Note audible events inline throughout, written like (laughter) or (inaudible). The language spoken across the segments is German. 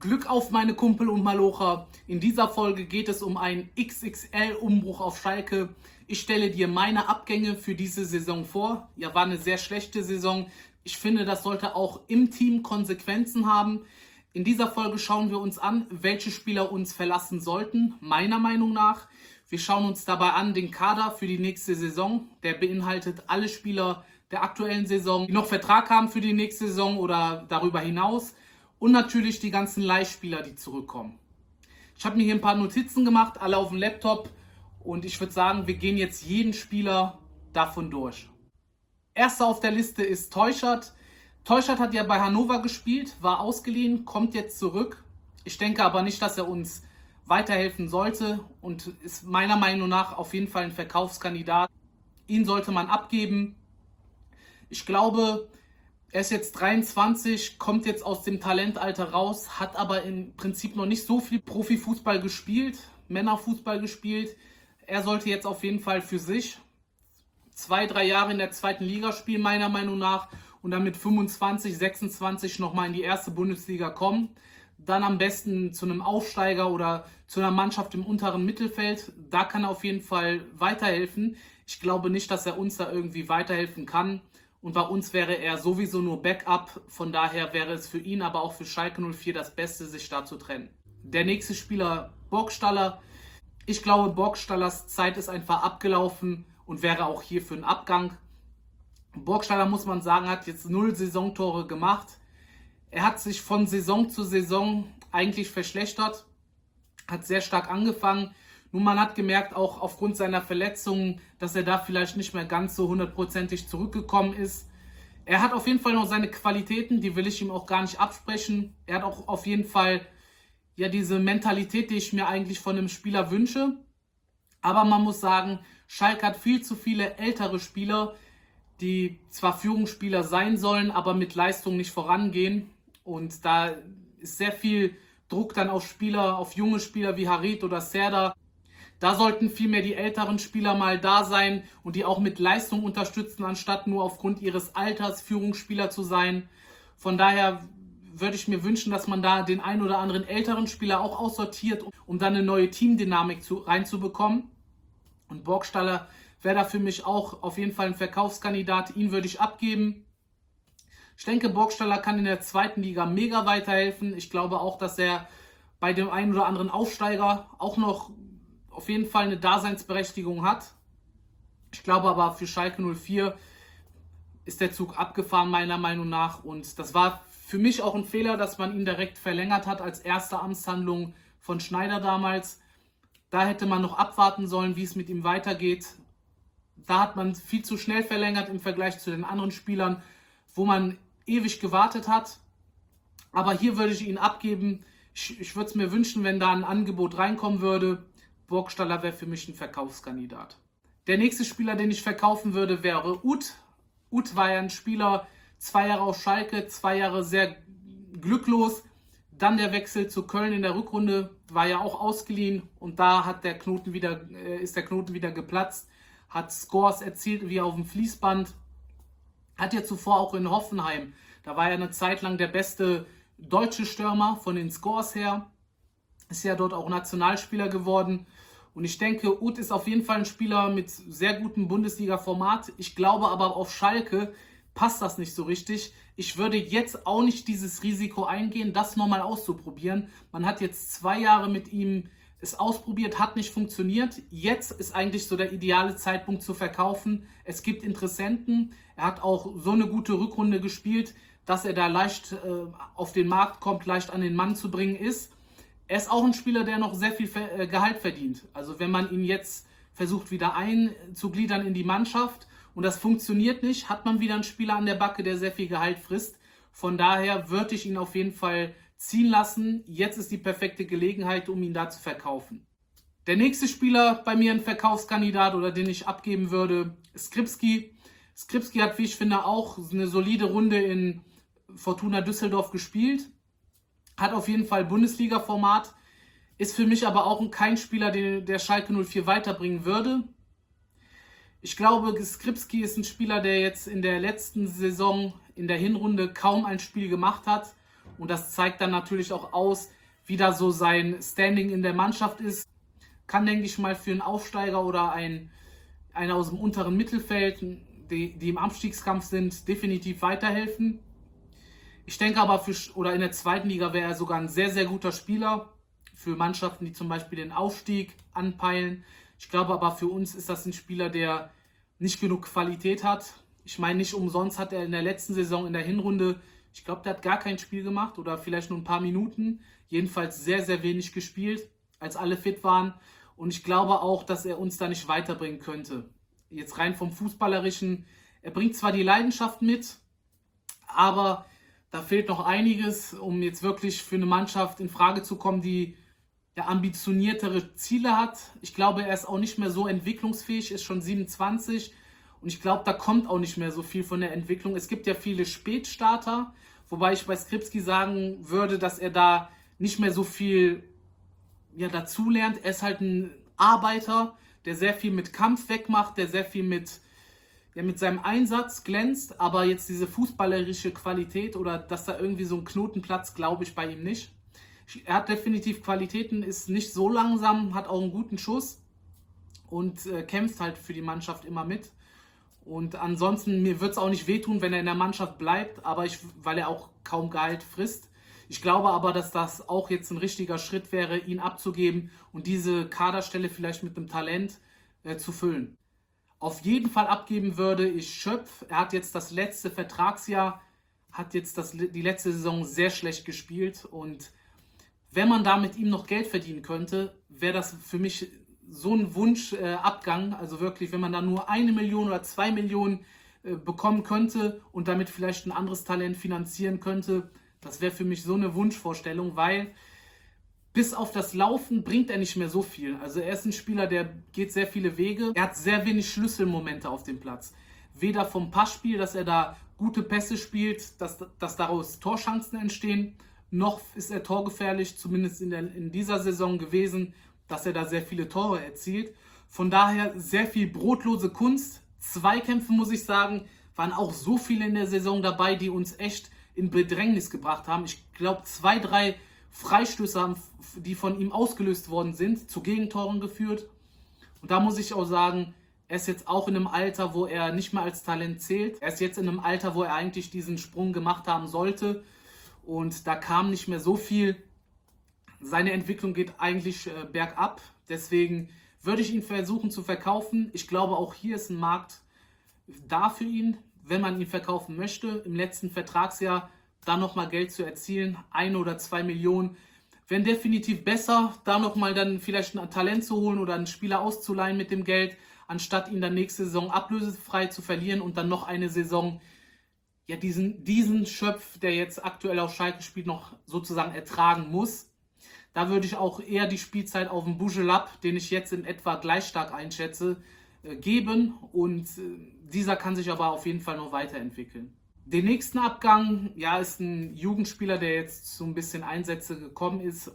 Glück auf meine Kumpel und Malocher. In dieser Folge geht es um einen XXL-Umbruch auf Schalke. Ich stelle dir meine Abgänge für diese Saison vor. Ja, war eine sehr schlechte Saison. Ich finde, das sollte auch im Team Konsequenzen haben. In dieser Folge schauen wir uns an, welche Spieler uns verlassen sollten, meiner Meinung nach. Wir schauen uns dabei an den Kader für die nächste Saison. Der beinhaltet alle Spieler der aktuellen Saison, die noch Vertrag haben für die nächste Saison oder darüber hinaus. Und natürlich die ganzen Leihspieler, die zurückkommen. Ich habe mir hier ein paar Notizen gemacht, alle auf dem Laptop. Und ich würde sagen, wir gehen jetzt jeden Spieler davon durch. Erster auf der Liste ist Teuchert. Teuchert hat ja bei Hannover gespielt, war ausgeliehen, kommt jetzt zurück. Ich denke aber nicht, dass er uns weiterhelfen sollte und ist meiner Meinung nach auf jeden Fall ein Verkaufskandidat. Ihn sollte man abgeben. Ich glaube, er ist jetzt 23, kommt jetzt aus dem Talentalter raus, hat aber im Prinzip noch nicht so viel Profifußball gespielt, Männerfußball gespielt. Er sollte jetzt auf jeden Fall für sich zwei, drei Jahre in der zweiten Liga spielen, meiner Meinung nach, und dann mit 25, 26 nochmal in die erste Bundesliga kommen. Dann am besten zu einem Aufsteiger oder zu einer Mannschaft im unteren Mittelfeld. Da kann er auf jeden Fall weiterhelfen. Ich glaube nicht, dass er uns da irgendwie weiterhelfen kann. Und bei uns wäre er sowieso nur Backup. Von daher wäre es für ihn, aber auch für Schalke 04 das Beste, sich da zu trennen. Der nächste Spieler, Burgstaller. Ich glaube, Burgstallers Zeit ist einfach abgelaufen und wäre auch hier für einen Abgang. Burgstaller, muss man sagen, hat jetzt null Saisontore gemacht. Er hat sich von Saison zu Saison eigentlich verschlechtert, hat sehr stark angefangen. Nun, man hat gemerkt, auch aufgrund seiner Verletzungen, dass er da vielleicht nicht mehr ganz so hundertprozentig zurückgekommen ist. Er hat auf jeden Fall noch seine Qualitäten, die will ich ihm auch gar nicht absprechen. Er hat auch auf jeden Fall ja diese Mentalität, die ich mir eigentlich von einem Spieler wünsche. Aber man muss sagen, Schalke hat viel zu viele ältere Spieler, die zwar Führungsspieler sein sollen, aber mit Leistung nicht vorangehen. Und da ist sehr viel Druck dann auf Spieler, auf junge Spieler wie Harit oder Serda. Da sollten vielmehr die älteren Spieler mal da sein und die auch mit Leistung unterstützen, anstatt nur aufgrund ihres Alters Führungsspieler zu sein. Von daher würde ich mir wünschen, dass man da den ein oder anderen älteren Spieler auch aussortiert, um dann eine neue Teamdynamik zu, reinzubekommen. Und Borgstaller wäre da für mich auch auf jeden Fall ein Verkaufskandidat. Ihn würde ich abgeben. Ich denke, Borgstaller kann in der zweiten Liga mega weiterhelfen. Ich glaube auch, dass er bei dem einen oder anderen Aufsteiger auch noch auf jeden Fall eine Daseinsberechtigung hat. Ich glaube aber für Schalke 04 ist der Zug abgefahren, meiner Meinung nach. Und das war für mich auch ein Fehler, dass man ihn direkt verlängert hat als erste Amtshandlung von Schneider damals. Da hätte man noch abwarten sollen, wie es mit ihm weitergeht. Da hat man viel zu schnell verlängert im Vergleich zu den anderen Spielern, wo man ewig gewartet hat. Aber hier würde ich ihn abgeben. Ich, ich würde es mir wünschen, wenn da ein Angebot reinkommen würde. Burgstaller wäre für mich ein Verkaufskandidat. Der nächste Spieler, den ich verkaufen würde, wäre Ut. Ut war ja ein Spieler, zwei Jahre auf Schalke, zwei Jahre sehr glücklos. Dann der Wechsel zu Köln in der Rückrunde war ja auch ausgeliehen und da hat der Knoten wieder, äh, ist der Knoten wieder geplatzt, hat Scores erzielt wie auf dem Fließband, hat ja zuvor auch in Hoffenheim, da war er eine Zeit lang der beste deutsche Stürmer von den Scores her, ist ja dort auch Nationalspieler geworden. Und ich denke, Uth ist auf jeden Fall ein Spieler mit sehr gutem Bundesliga-Format. Ich glaube aber auf Schalke passt das nicht so richtig. Ich würde jetzt auch nicht dieses Risiko eingehen, das nochmal auszuprobieren. Man hat jetzt zwei Jahre mit ihm es ausprobiert, hat nicht funktioniert. Jetzt ist eigentlich so der ideale Zeitpunkt zu verkaufen. Es gibt Interessenten. Er hat auch so eine gute Rückrunde gespielt, dass er da leicht äh, auf den Markt kommt, leicht an den Mann zu bringen ist. Er ist auch ein Spieler, der noch sehr viel äh, Gehalt verdient. Also wenn man ihn jetzt versucht wieder einzugliedern in die Mannschaft, und das funktioniert nicht, hat man wieder einen Spieler an der Backe, der sehr viel Gehalt frisst. Von daher würde ich ihn auf jeden Fall ziehen lassen. Jetzt ist die perfekte Gelegenheit, um ihn da zu verkaufen. Der nächste Spieler bei mir ein Verkaufskandidat oder den ich abgeben würde, Skripski. Skripski hat, wie ich finde, auch eine solide Runde in Fortuna Düsseldorf gespielt. Hat auf jeden Fall Bundesliga-Format. Ist für mich aber auch kein Spieler, den der Schalke 04 weiterbringen würde. Ich glaube, Skripski ist ein Spieler, der jetzt in der letzten Saison in der Hinrunde kaum ein Spiel gemacht hat Und das zeigt dann natürlich auch aus, wie da so sein Standing in der Mannschaft ist. Kann, denke ich mal, für einen Aufsteiger oder ein, einer aus dem unteren Mittelfeld, die, die im Abstiegskampf sind, definitiv weiterhelfen. Ich denke aber, für, oder in der zweiten Liga wäre er sogar ein sehr, sehr guter Spieler für Mannschaften, die zum Beispiel den Aufstieg anpeilen. Ich glaube aber, für uns ist das ein Spieler, der nicht genug Qualität hat. Ich meine, nicht umsonst hat er in der letzten Saison in der Hinrunde, ich glaube, der hat gar kein Spiel gemacht oder vielleicht nur ein paar Minuten. Jedenfalls sehr, sehr wenig gespielt, als alle fit waren. Und ich glaube auch, dass er uns da nicht weiterbringen könnte. Jetzt rein vom Fußballerischen. Er bringt zwar die Leidenschaft mit, aber da fehlt noch einiges, um jetzt wirklich für eine Mannschaft in Frage zu kommen, die ja, ambitioniertere Ziele hat. Ich glaube, er ist auch nicht mehr so entwicklungsfähig, ist schon 27 und ich glaube, da kommt auch nicht mehr so viel von der Entwicklung. Es gibt ja viele Spätstarter, wobei ich bei Skripski sagen würde, dass er da nicht mehr so viel ja, dazulernt. Er ist halt ein Arbeiter, der sehr viel mit Kampf wegmacht, der sehr viel mit, ja, mit seinem Einsatz glänzt, aber jetzt diese fußballerische Qualität oder dass da irgendwie so ein Knotenplatz, glaube ich bei ihm nicht. Er hat definitiv Qualitäten, ist nicht so langsam, hat auch einen guten Schuss und äh, kämpft halt für die Mannschaft immer mit. Und ansonsten, mir wird es auch nicht wehtun, wenn er in der Mannschaft bleibt, aber ich, weil er auch kaum Gehalt frisst. Ich glaube aber, dass das auch jetzt ein richtiger Schritt wäre, ihn abzugeben und diese Kaderstelle vielleicht mit einem Talent äh, zu füllen. Auf jeden Fall abgeben würde ich Schöpf. Er hat jetzt das letzte Vertragsjahr, hat jetzt das, die letzte Saison sehr schlecht gespielt und wenn man da mit ihm noch Geld verdienen könnte, wäre das für mich so ein Wunschabgang. Äh, also wirklich, wenn man da nur eine Million oder zwei Millionen äh, bekommen könnte und damit vielleicht ein anderes Talent finanzieren könnte, das wäre für mich so eine Wunschvorstellung, weil bis auf das Laufen bringt er nicht mehr so viel. Also er ist ein Spieler, der geht sehr viele Wege. Er hat sehr wenig Schlüsselmomente auf dem Platz. Weder vom Passspiel, dass er da gute Pässe spielt, dass, dass daraus Torchancen entstehen, noch ist er torgefährlich, zumindest in, der, in dieser Saison gewesen dass er da sehr viele Tore erzielt. Von daher sehr viel brotlose Kunst. Zweikämpfe, muss ich sagen, waren auch so viele in der Saison dabei, die uns echt in Bedrängnis gebracht haben. Ich glaube, zwei, drei Freistöße, die von ihm ausgelöst worden sind, zu Gegentoren geführt. Und da muss ich auch sagen, er ist jetzt auch in einem Alter, wo er nicht mehr als Talent zählt. Er ist jetzt in einem Alter, wo er eigentlich diesen Sprung gemacht haben sollte. Und da kam nicht mehr so viel seine Entwicklung geht eigentlich äh, bergab. Deswegen würde ich ihn versuchen zu verkaufen. Ich glaube, auch hier ist ein Markt da für ihn, wenn man ihn verkaufen möchte. Im letzten Vertragsjahr da nochmal Geld zu erzielen, ein oder zwei Millionen. Wäre definitiv besser, da nochmal dann vielleicht ein Talent zu holen oder einen Spieler auszuleihen mit dem Geld, anstatt ihn dann nächste Saison ablösefrei zu verlieren und dann noch eine Saison, ja, diesen, diesen Schöpf, der jetzt aktuell auf Schalke spielt, noch sozusagen ertragen muss. Da würde ich auch eher die Spielzeit auf den Bujelab, den ich jetzt in etwa gleich stark einschätze, äh, geben. Und äh, dieser kann sich aber auf jeden Fall noch weiterentwickeln. Den nächsten Abgang, ja, ist ein Jugendspieler, der jetzt so ein bisschen Einsätze gekommen ist.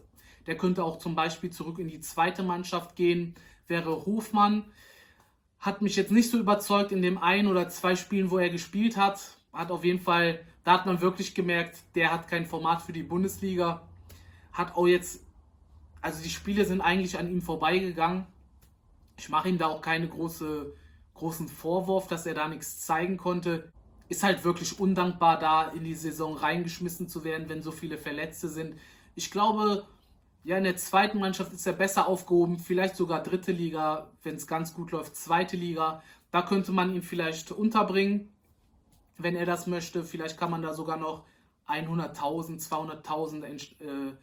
Der könnte auch zum Beispiel zurück in die zweite Mannschaft gehen, wäre Hofmann. Hat mich jetzt nicht so überzeugt in dem ein oder zwei Spielen, wo er gespielt hat. Hat auf jeden Fall, da hat man wirklich gemerkt, der hat kein Format für die Bundesliga. Hat auch jetzt also die Spiele sind eigentlich an ihm vorbeigegangen. Ich mache ihm da auch keine große, großen Vorwurf, dass er da nichts zeigen konnte. Ist halt wirklich undankbar, da in die Saison reingeschmissen zu werden, wenn so viele Verletzte sind. Ich glaube, ja, in der zweiten Mannschaft ist er besser aufgehoben, vielleicht sogar dritte Liga, wenn es ganz gut läuft, zweite Liga. Da könnte man ihn vielleicht unterbringen, wenn er das möchte. Vielleicht kann man da sogar noch 100.000, 200.000 äh,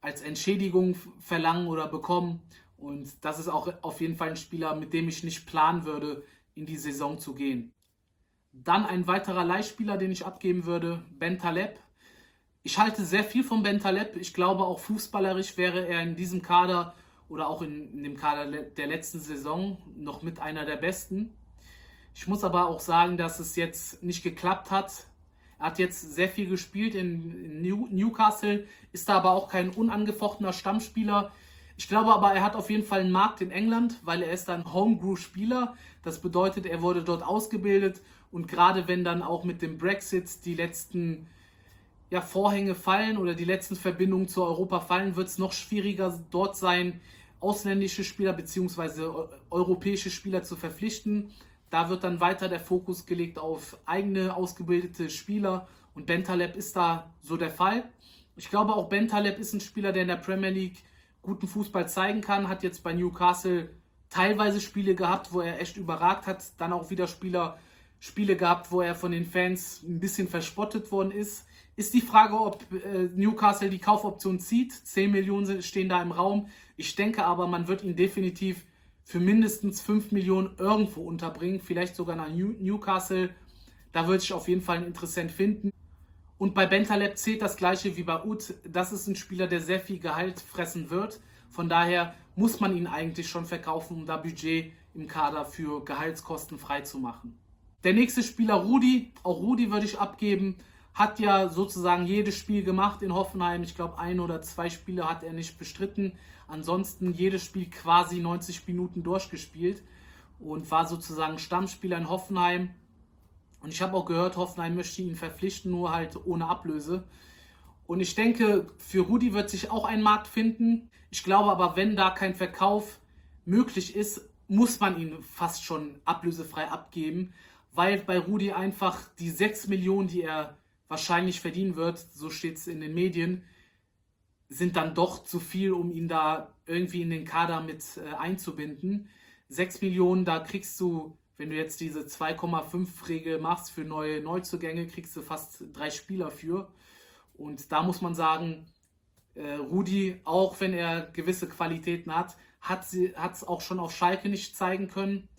als Entschädigung verlangen oder bekommen. Und das ist auch auf jeden Fall ein Spieler, mit dem ich nicht planen würde, in die Saison zu gehen. Dann ein weiterer Leihspieler, den ich abgeben würde, Ben Taleb. Ich halte sehr viel von Ben Taleb. Ich glaube, auch fußballerisch wäre er in diesem Kader oder auch in, in dem Kader der letzten Saison noch mit einer der besten. Ich muss aber auch sagen, dass es jetzt nicht geklappt hat er hat jetzt sehr viel gespielt in Newcastle, ist da aber auch kein unangefochtener Stammspieler. Ich glaube aber, er hat auf jeden Fall einen Markt in England, weil er ist ein Homebrew-Spieler. Das bedeutet, er wurde dort ausgebildet und gerade wenn dann auch mit dem Brexit die letzten ja, Vorhänge fallen oder die letzten Verbindungen zu Europa fallen, wird es noch schwieriger dort sein, ausländische Spieler bzw. europäische Spieler zu verpflichten. Da wird dann weiter der Fokus gelegt auf eigene ausgebildete Spieler und Bentaleb ist da so der Fall. Ich glaube auch Bentaleb ist ein Spieler, der in der Premier League guten Fußball zeigen kann, hat jetzt bei Newcastle teilweise Spiele gehabt, wo er echt überragt hat, dann auch wieder Spieler, Spiele gehabt, wo er von den Fans ein bisschen verspottet worden ist. Ist die Frage, ob äh, Newcastle die Kaufoption zieht. 10 Millionen stehen da im Raum. Ich denke aber, man wird ihn definitiv für mindestens 5 Millionen irgendwo unterbringen, vielleicht sogar nach New Newcastle. Da würde ich auf jeden Fall einen Interessent finden. Und bei Bentaleb zählt das gleiche wie bei Ut. Das ist ein Spieler, der sehr viel Gehalt fressen wird. Von daher muss man ihn eigentlich schon verkaufen, um da Budget im Kader für Gehaltskosten freizumachen. Der nächste Spieler Rudi, auch Rudi würde ich abgeben, hat ja sozusagen jedes Spiel gemacht in Hoffenheim. Ich glaube, ein oder zwei Spiele hat er nicht bestritten. Ansonsten jedes Spiel quasi 90 Minuten durchgespielt und war sozusagen Stammspieler in Hoffenheim. Und ich habe auch gehört, Hoffenheim möchte ihn verpflichten, nur halt ohne Ablöse. Und ich denke, für Rudi wird sich auch ein Markt finden. Ich glaube aber, wenn da kein Verkauf möglich ist, muss man ihn fast schon ablösefrei abgeben, weil bei Rudi einfach die 6 Millionen, die er wahrscheinlich verdienen wird, so steht es in den Medien, sind dann doch zu viel, um ihn da irgendwie in den Kader mit äh, einzubinden. 6 Millionen, da kriegst du, wenn du jetzt diese 2,5-Regel machst für neue Neuzugänge, kriegst du fast drei Spieler für. Und da muss man sagen, äh, Rudi, auch wenn er gewisse Qualitäten hat, hat es auch schon auf Schalke nicht zeigen können.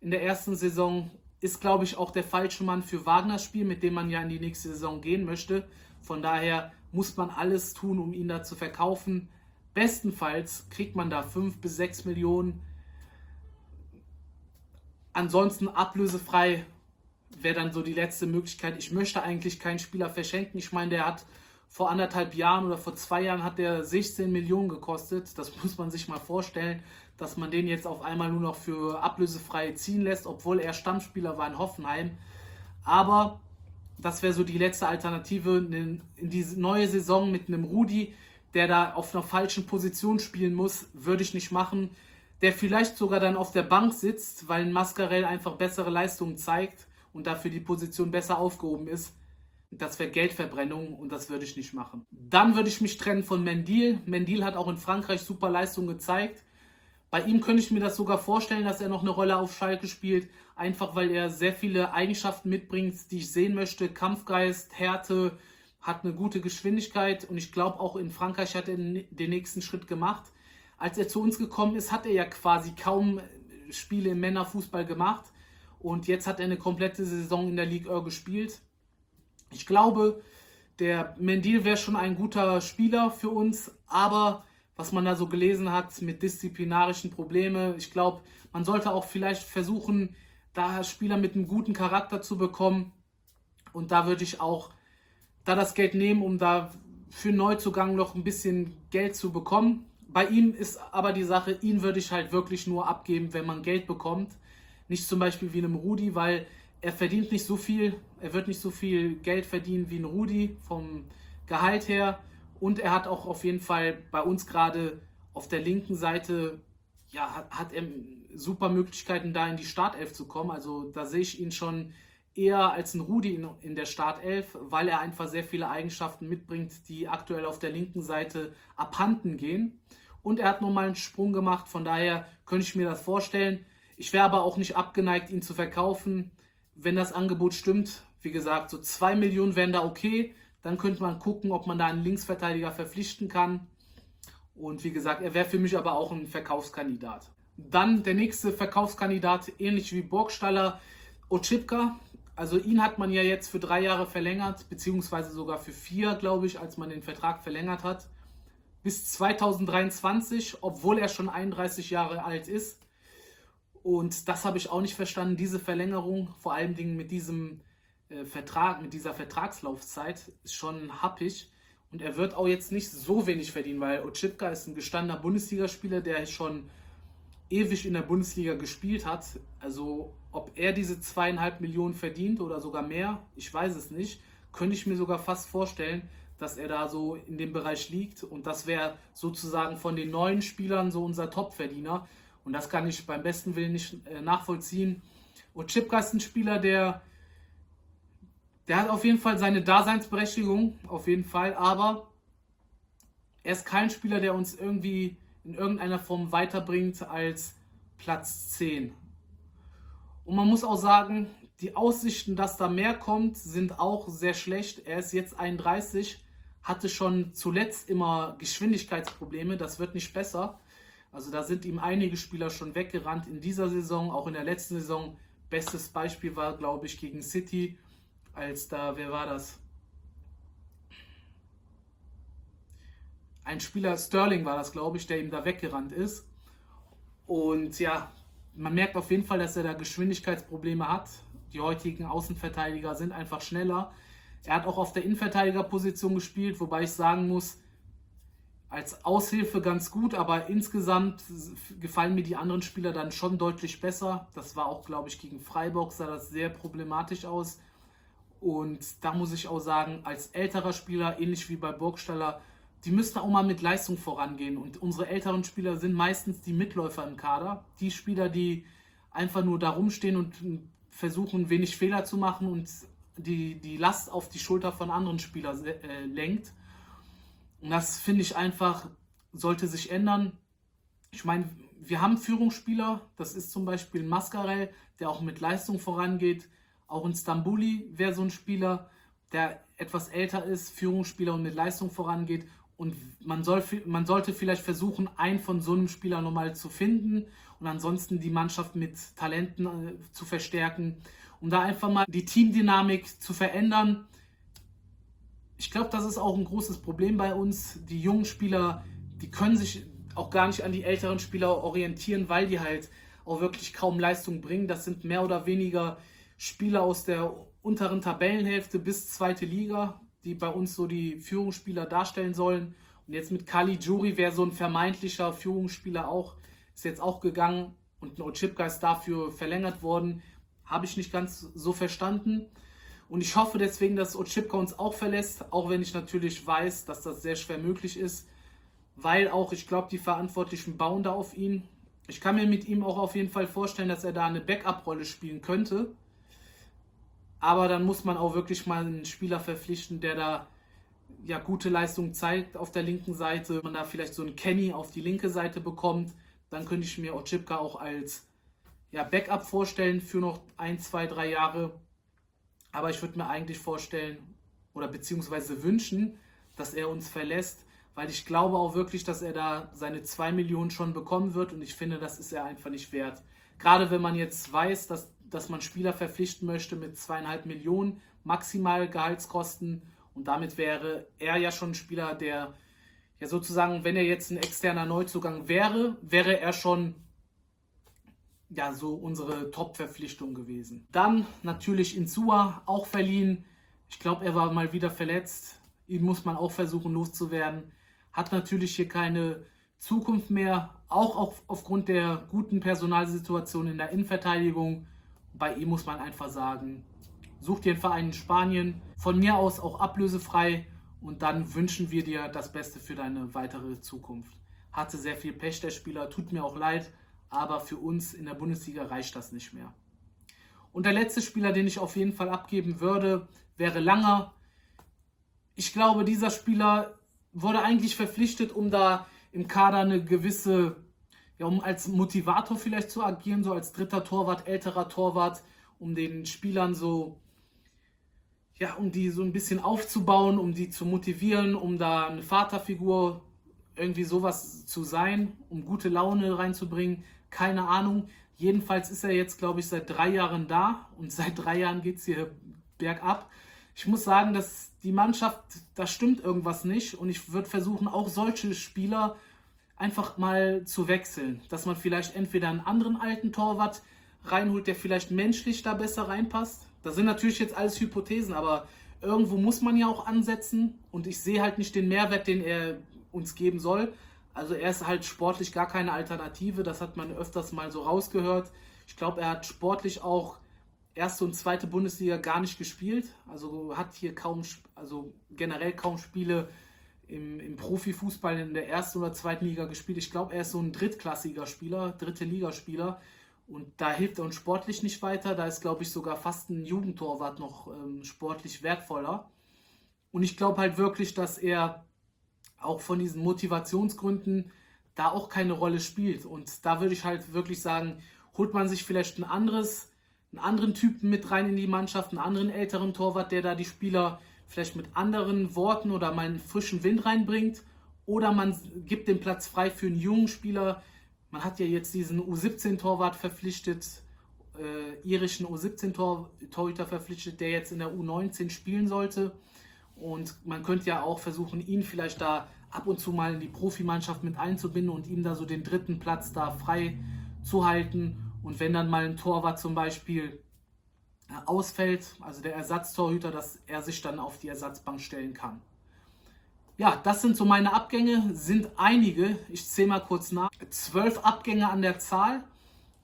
In der ersten Saison ist, glaube ich, auch der falsche Mann für Wagners Spiel, mit dem man ja in die nächste Saison gehen möchte. Von daher muss man alles tun, um ihn da zu verkaufen. Bestenfalls kriegt man da 5 bis 6 Millionen. Ansonsten ablösefrei wäre dann so die letzte Möglichkeit. Ich möchte eigentlich keinen Spieler verschenken. Ich meine, der hat vor anderthalb Jahren oder vor zwei Jahren hat der 16 Millionen gekostet. Das (laughs) muss man sich mal vorstellen, dass man den jetzt auf einmal nur noch für ablösefrei ziehen lässt, obwohl er Stammspieler war in Hoffenheim. Aber das wäre so die letzte Alternative in, in diese neue Saison mit einem Rudi, der da auf einer falschen Position spielen muss, würde ich nicht machen. Der vielleicht sogar dann auf der Bank sitzt, weil ein Mascarell einfach bessere Leistungen zeigt und dafür die Position besser aufgehoben ist. Das wäre Geldverbrennung und das würde ich nicht machen. Dann würde ich mich trennen von Mendil. Mendil hat auch in Frankreich super Leistung gezeigt. Bei ihm könnte ich mir das sogar vorstellen, dass er noch eine Rolle auf Schalke spielt, einfach weil er sehr viele Eigenschaften mitbringt, die ich sehen möchte. Kampfgeist, Härte, hat eine gute Geschwindigkeit und ich glaube auch in Frankreich hat er den nächsten Schritt gemacht. Als er zu uns gekommen ist, hat er ja quasi kaum Spiele im Männerfußball gemacht und jetzt hat er eine komplette Saison in der Ligue 1 gespielt. Ich glaube, der Mendil wäre schon ein guter Spieler für uns, aber was man da so gelesen hat mit disziplinarischen Problemen. Ich glaube, man sollte auch vielleicht versuchen, da Spieler mit einem guten Charakter zu bekommen. Und da würde ich auch da das Geld nehmen, um da für Neuzugang noch ein bisschen Geld zu bekommen. Bei ihm ist aber die Sache, ihn würde ich halt wirklich nur abgeben, wenn man Geld bekommt. Nicht zum Beispiel wie einem Rudi, weil er verdient nicht so viel, er wird nicht so viel Geld verdienen wie ein Rudi vom Gehalt her. Und er hat auch auf jeden Fall bei uns gerade auf der linken Seite, ja, hat, hat er super Möglichkeiten, da in die Startelf zu kommen. Also da sehe ich ihn schon eher als ein Rudi in, in der Startelf, weil er einfach sehr viele Eigenschaften mitbringt, die aktuell auf der linken Seite abhanden gehen. Und er hat nochmal einen Sprung gemacht, von daher könnte ich mir das vorstellen. Ich wäre aber auch nicht abgeneigt, ihn zu verkaufen, wenn das Angebot stimmt. Wie gesagt, so 2 Millionen wären da okay. Dann könnte man gucken, ob man da einen Linksverteidiger verpflichten kann. Und wie gesagt, er wäre für mich aber auch ein Verkaufskandidat. Dann der nächste Verkaufskandidat, ähnlich wie Burgstaller, Ochipka. Also ihn hat man ja jetzt für drei Jahre verlängert, beziehungsweise sogar für vier, glaube ich, als man den Vertrag verlängert hat. Bis 2023, obwohl er schon 31 Jahre alt ist. Und das habe ich auch nicht verstanden, diese Verlängerung, vor allen Dingen mit diesem äh, Vertrag, mit dieser Vertragslaufzeit ist schon happig. Und er wird auch jetzt nicht so wenig verdienen, weil Ochipka ist ein gestandener Bundesligaspieler, der schon ewig in der Bundesliga gespielt hat. Also ob er diese zweieinhalb Millionen verdient oder sogar mehr, ich weiß es nicht. könnte ich mir sogar fast vorstellen, dass er da so in dem Bereich liegt. Und das wäre sozusagen von den neuen Spielern so unser Topverdiener. Und das kann ich beim besten Willen nicht äh, nachvollziehen. Und Chipka ist ein Spieler, der, der hat auf jeden Fall seine Daseinsberechtigung, auf jeden Fall. Aber er ist kein Spieler, der uns irgendwie in irgendeiner Form weiterbringt als Platz 10. Und man muss auch sagen, die Aussichten, dass da mehr kommt, sind auch sehr schlecht. Er ist jetzt 31 hatte schon zuletzt immer Geschwindigkeitsprobleme. Das wird nicht besser. Also da sind ihm einige Spieler schon weggerannt in dieser Saison, auch in der letzten Saison. Bestes Beispiel war, glaube ich, gegen City, als da, wer war das? Ein Spieler, Sterling war das, glaube ich, der ihm da weggerannt ist. Und ja, man merkt auf jeden Fall, dass er da Geschwindigkeitsprobleme hat. Die heutigen Außenverteidiger sind einfach schneller. Er hat auch auf der Innenverteidigerposition gespielt, wobei ich sagen muss, als Aushilfe ganz gut, aber insgesamt gefallen mir die anderen Spieler dann schon deutlich besser. Das war auch, glaube ich, gegen Freiburg sah das sehr problematisch aus. Und da muss ich auch sagen, als älterer Spieler, ähnlich wie bei Burgstaller, die müssten auch mal mit Leistung vorangehen. Und unsere älteren Spieler sind meistens die Mitläufer im Kader. Die Spieler, die einfach nur da rumstehen und versuchen, wenig Fehler zu machen und die, die Last auf die Schulter von anderen Spielern äh, lenkt. Und das finde ich einfach, sollte sich ändern. Ich meine, wir haben Führungsspieler, das ist zum Beispiel Mascarell, der auch mit Leistung vorangeht. Auch in Stambuli wäre so ein Spieler, der etwas älter ist, Führungsspieler und mit Leistung vorangeht. Und man, soll, man sollte vielleicht versuchen, einen von so einem Spieler nochmal zu finden und ansonsten die Mannschaft mit Talenten äh, zu verstärken um da einfach mal die Teamdynamik zu verändern. Ich glaube, das ist auch ein großes Problem bei uns. Die jungen Spieler, die können sich auch gar nicht an die älteren Spieler orientieren, weil die halt auch wirklich kaum Leistung bringen. Das sind mehr oder weniger Spieler aus der unteren Tabellenhälfte bis zweite Liga, die bei uns so die Führungsspieler darstellen sollen. Und jetzt mit Kali Juri wäre so ein vermeintlicher Führungsspieler auch, ist jetzt auch gegangen und Ochipka ist dafür verlängert worden. Habe ich nicht ganz so verstanden. Und ich hoffe deswegen, dass Ochipka uns auch verlässt, auch wenn ich natürlich weiß, dass das sehr schwer möglich ist, weil auch, ich glaube, die Verantwortlichen bauen da auf ihn. Ich kann mir mit ihm auch auf jeden Fall vorstellen, dass er da eine Backup-Rolle spielen könnte. Aber dann muss man auch wirklich mal einen Spieler verpflichten, der da ja gute Leistung zeigt auf der linken Seite. Man da vielleicht so einen Kenny auf die linke Seite bekommt, dann könnte ich mir Ochipka auch als ja, Backup vorstellen für noch ein, zwei, drei Jahre. Aber ich würde mir eigentlich vorstellen oder beziehungsweise wünschen, dass er uns verlässt, weil ich glaube auch wirklich, dass er da seine 2 Millionen schon bekommen wird und ich finde, das ist er einfach nicht wert. Gerade wenn man jetzt weiß, dass, dass man Spieler verpflichten möchte mit zweieinhalb Millionen maximal Gehaltskosten und damit wäre er ja schon ein Spieler, der ja sozusagen, wenn er jetzt ein externer Neuzugang wäre, wäre er schon ja so unsere Top-Verpflichtung gewesen. Dann natürlich Insua, auch verliehen. Ich glaube, er war mal wieder verletzt. Ihn muss man auch versuchen loszuwerden. Hat natürlich hier keine Zukunft mehr, auch auf, aufgrund der guten Personalsituation in der Innenverteidigung. Bei ihm muss man einfach sagen, such dir einen Verein in Spanien, von mir aus auch ablösefrei und dann wünschen wir dir das Beste für deine weitere Zukunft. Hatte sehr viel Pech der Spieler, tut mir auch leid, aber für uns in der Bundesliga reicht das nicht mehr. Und der letzte Spieler, den ich auf jeden Fall abgeben würde, wäre Langer. Ich glaube, dieser Spieler wurde eigentlich verpflichtet, um da im Kader eine gewisse, ja, um als Motivator vielleicht zu agieren, so als dritter Torwart, älterer Torwart, um den Spielern so, ja, um die so ein bisschen aufzubauen, um die zu motivieren, um da eine Vaterfigur irgendwie sowas zu sein, um gute Laune reinzubringen. Keine Ahnung. Jedenfalls ist er jetzt, glaube ich, seit drei Jahren da und (laughs) seit drei Jahren geht es hier bergab. Ich muss sagen, dass die Mannschaft, da stimmt irgendwas nicht und ich würde versuchen, auch solche Spieler einfach mal zu wechseln. Dass man vielleicht entweder einen anderen alten Torwart reinholt, der vielleicht menschlich da besser reinpasst. Das sind natürlich jetzt alles Hypothesen, aber irgendwo muss man ja auch ansetzen und ich sehe halt nicht den Mehrwert, den er uns geben soll. Also er ist halt sportlich gar keine Alternative, das hat man öfters mal so rausgehört. Ich glaube, er hat sportlich auch erste und zweite Bundesliga gar nicht gespielt. Also hat hier kaum, also generell kaum Spiele im, im Profifußball in der ersten oder zweiten Liga gespielt. Ich glaube, er ist so ein drittklassiger Spieler, dritte Ligaspieler. Und da hilft er uns sportlich nicht weiter. Da ist, glaube ich, sogar fast ein Jugendtorwart noch ähm, sportlich wertvoller. Und ich glaube halt wirklich, dass er auch von diesen Motivationsgründen da auch keine Rolle spielt. Und da würde ich halt wirklich sagen, holt man sich vielleicht ein anderes, einen anderen Typen mit rein in die Mannschaft, einen anderen älteren Torwart, der da die Spieler vielleicht mit anderen Worten oder mal einen frischen Wind reinbringt. Oder man gibt den Platz frei für einen jungen Spieler. Man hat ja jetzt diesen U17-Torwart verpflichtet, äh, irischen U17-Torhüter verpflichtet, der jetzt in der U19 spielen sollte. Und man könnte ja auch versuchen, ihn vielleicht da ab und zu mal in die Profimannschaft mit einzubinden und ihm da so den dritten Platz da frei zu halten. Und wenn dann mal ein Torwart zum Beispiel ausfällt, also der Ersatztorhüter, dass er sich dann auf die Ersatzbank stellen kann. Ja, das sind so meine Abgänge, sind einige. Ich zähle mal kurz nach. Zwölf Abgänge an der Zahl.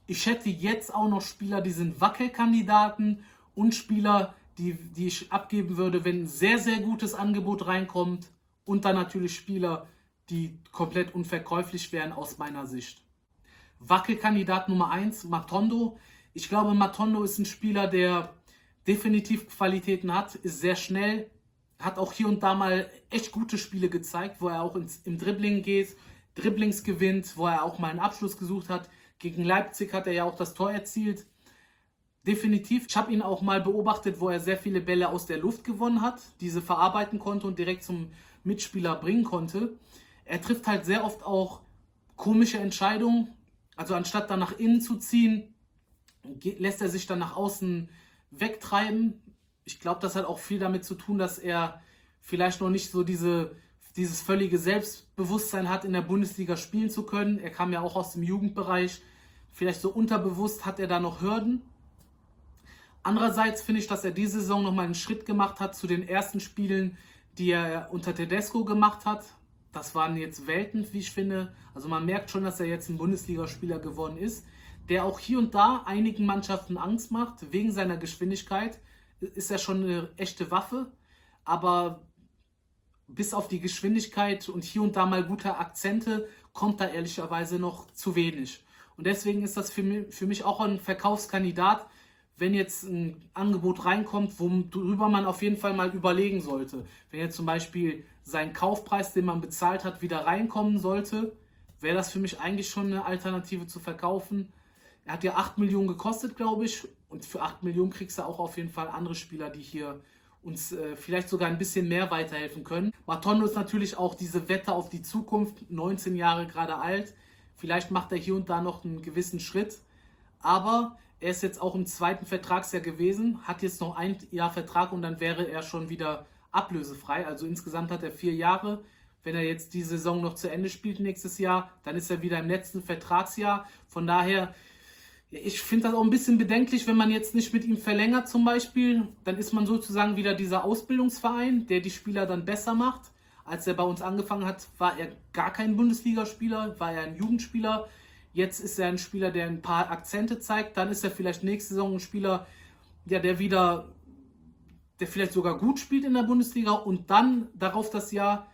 Ich hätte jetzt auch noch Spieler, die sind Wackelkandidaten und Spieler, die, die ich abgeben würde, wenn ein sehr, sehr gutes Angebot reinkommt. Und dann natürlich Spieler, die komplett unverkäuflich wären aus meiner Sicht. Wackelkandidat Nummer 1, Matondo. Ich glaube, Matondo ist ein Spieler, der definitiv Qualitäten hat, ist sehr schnell, hat auch hier und da mal echt gute Spiele gezeigt, wo er auch ins, im Dribbling geht, Dribblings gewinnt, wo er auch mal einen Abschluss gesucht hat. Gegen Leipzig hat er ja auch das Tor erzielt. Definitiv. Ich habe ihn auch mal beobachtet, wo er sehr viele Bälle aus der Luft gewonnen hat, diese verarbeiten konnte und direkt zum Mitspieler bringen konnte. Er trifft halt sehr oft auch komische Entscheidungen. Also anstatt dann nach innen zu ziehen, lässt er sich dann nach außen wegtreiben. Ich glaube, das hat auch viel damit zu tun, dass er vielleicht noch nicht so diese, dieses völlige Selbstbewusstsein hat, in der Bundesliga spielen zu können. Er kam ja auch aus dem Jugendbereich. Vielleicht so unterbewusst hat er da noch Hürden. Andererseits finde ich, dass er diese Saison nochmal einen Schritt gemacht hat zu den ersten Spielen, die er unter Tedesco gemacht hat. Das waren jetzt Welten, wie ich finde. Also man merkt schon, dass er jetzt ein Bundesligaspieler geworden ist, der auch hier und da einigen Mannschaften Angst macht. Wegen seiner Geschwindigkeit ist er schon eine echte Waffe. Aber bis auf die Geschwindigkeit und hier und da mal gute Akzente kommt da ehrlicherweise noch zu wenig. Und deswegen ist das für mich, für mich auch ein Verkaufskandidat, wenn jetzt ein Angebot reinkommt, worüber man auf jeden Fall mal überlegen sollte. Wenn jetzt zum Beispiel sein Kaufpreis, den man bezahlt hat, wieder reinkommen sollte, wäre das für mich eigentlich schon eine Alternative zu verkaufen. Er hat ja 8 Millionen gekostet, glaube ich. Und für 8 Millionen kriegst du auch auf jeden Fall andere Spieler, die hier uns äh, vielleicht sogar ein bisschen mehr weiterhelfen können. Matondo ist natürlich auch diese Wette auf die Zukunft, 19 Jahre gerade alt. Vielleicht macht er hier und da noch einen gewissen Schritt. Aber er ist jetzt auch im zweiten Vertragsjahr gewesen, hat jetzt noch ein Jahr Vertrag und dann wäre er schon wieder ablösefrei. Also insgesamt hat er vier Jahre. Wenn er jetzt die Saison noch zu Ende spielt nächstes Jahr, dann ist er wieder im letzten Vertragsjahr. Von daher, ich finde das auch ein bisschen bedenklich, wenn man jetzt nicht mit ihm verlängert zum Beispiel. Dann ist man sozusagen wieder dieser Ausbildungsverein, der die Spieler dann besser macht. Als er bei uns angefangen hat, war er gar kein Bundesligaspieler, war er ein Jugendspieler. Jetzt ist er ein Spieler, der ein paar Akzente zeigt. Dann ist er vielleicht nächste Saison ein Spieler, ja, der wieder, der vielleicht sogar gut spielt in der Bundesliga und dann darauf das Jahr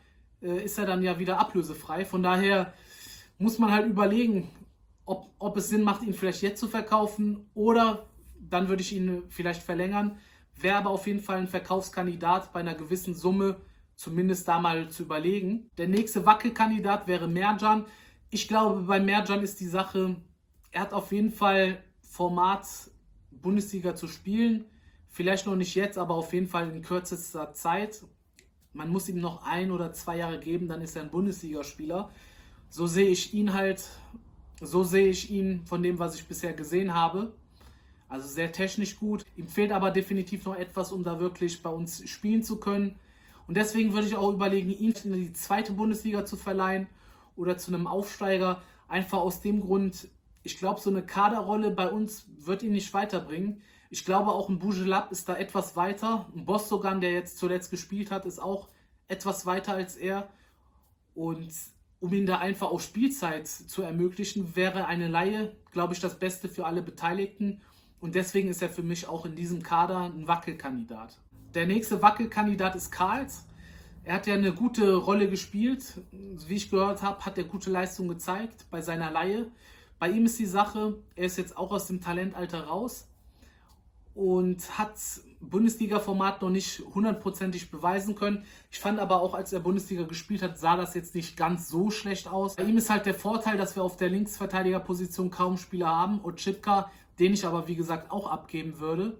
äh, ist er dann ja wieder ablösefrei. Von daher muss man halt überlegen, ob, ob es Sinn macht, ihn vielleicht jetzt zu verkaufen oder dann würde ich ihn vielleicht verlängern. Wäre aber auf jeden Fall ein Verkaufskandidat bei einer gewissen Summe, zumindest da mal zu überlegen. Der nächste Wackelkandidat wäre Merjan. Ich glaube, bei Merjan ist die Sache, er hat auf jeden Fall Format, Bundesliga zu spielen. Vielleicht noch nicht jetzt, aber auf jeden Fall in kürzester Zeit. Man muss ihm noch ein oder zwei Jahre geben, dann ist er ein Bundesligaspieler. So sehe ich ihn halt, so sehe ich ihn von dem, was ich bisher gesehen habe. Also sehr technisch gut. Ihm fehlt aber definitiv noch etwas, um da wirklich bei uns spielen zu können. Und deswegen würde ich auch überlegen, ihn in die zweite Bundesliga zu verleihen oder zu einem Aufsteiger. Einfach aus dem Grund, ich glaube, so eine Kaderrolle bei uns wird ihn nicht weiterbringen. Ich glaube, auch ein Bujelab ist da etwas weiter. Ein Bostogan, der jetzt zuletzt gespielt hat, ist auch etwas weiter als er. Und um ihm da einfach auch Spielzeit zu ermöglichen, wäre eine Laie, glaube ich, das Beste für alle Beteiligten. Und deswegen ist er für mich auch in diesem Kader ein Wackelkandidat. Der nächste Wackelkandidat ist Karls. Er hat ja eine gute Rolle gespielt. Wie ich gehört habe, hat er gute Leistung gezeigt bei seiner Laie. Bei ihm ist die Sache, er ist jetzt auch aus dem Talentalter raus und hat Bundesliga-Format noch nicht hundertprozentig beweisen können. Ich fand aber auch, als er Bundesliga gespielt hat, sah das jetzt nicht ganz so schlecht aus. Bei ihm ist halt der Vorteil, dass wir auf der Linksverteidigerposition kaum Spieler haben. Otschipka, den ich aber wie gesagt auch abgeben würde.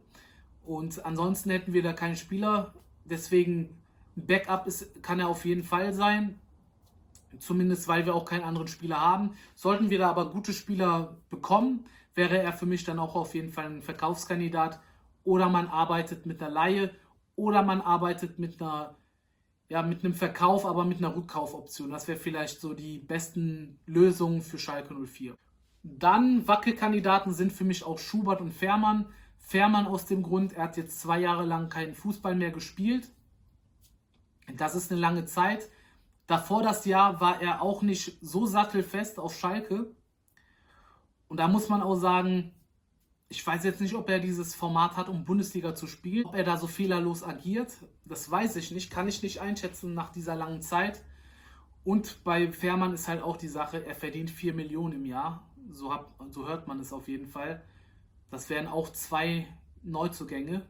Und ansonsten hätten wir da keinen Spieler. Deswegen Backup ist, kann er auf jeden Fall sein. Zumindest weil wir auch keinen anderen Spieler haben. Sollten wir da aber gute Spieler bekommen, wäre er für mich dann auch auf jeden Fall ein Verkaufskandidat. Oder man arbeitet mit einer Laie oder man arbeitet mit einer ja, mit einem Verkauf, aber mit einer Rückkaufoption. Das wäre vielleicht so die besten Lösungen für Schalke 04. Dann Wackelkandidaten sind für mich auch Schubert und Fährmann. Fährmann aus dem Grund, er hat jetzt zwei Jahre lang keinen Fußball mehr gespielt. Das ist eine lange Zeit. Davor das Jahr war er auch nicht so sattelfest auf Schalke. Und da muss man auch sagen, ich weiß jetzt nicht, ob er dieses Format hat, um Bundesliga zu spielen. Ob er da so fehlerlos agiert, das weiß ich nicht. Kann ich nicht einschätzen nach dieser langen Zeit. Und bei Fährmann ist halt auch die Sache, er verdient 4 Millionen im Jahr. So, hab, so hört man es auf jeden Fall. Das wären auch zwei Neuzugänge,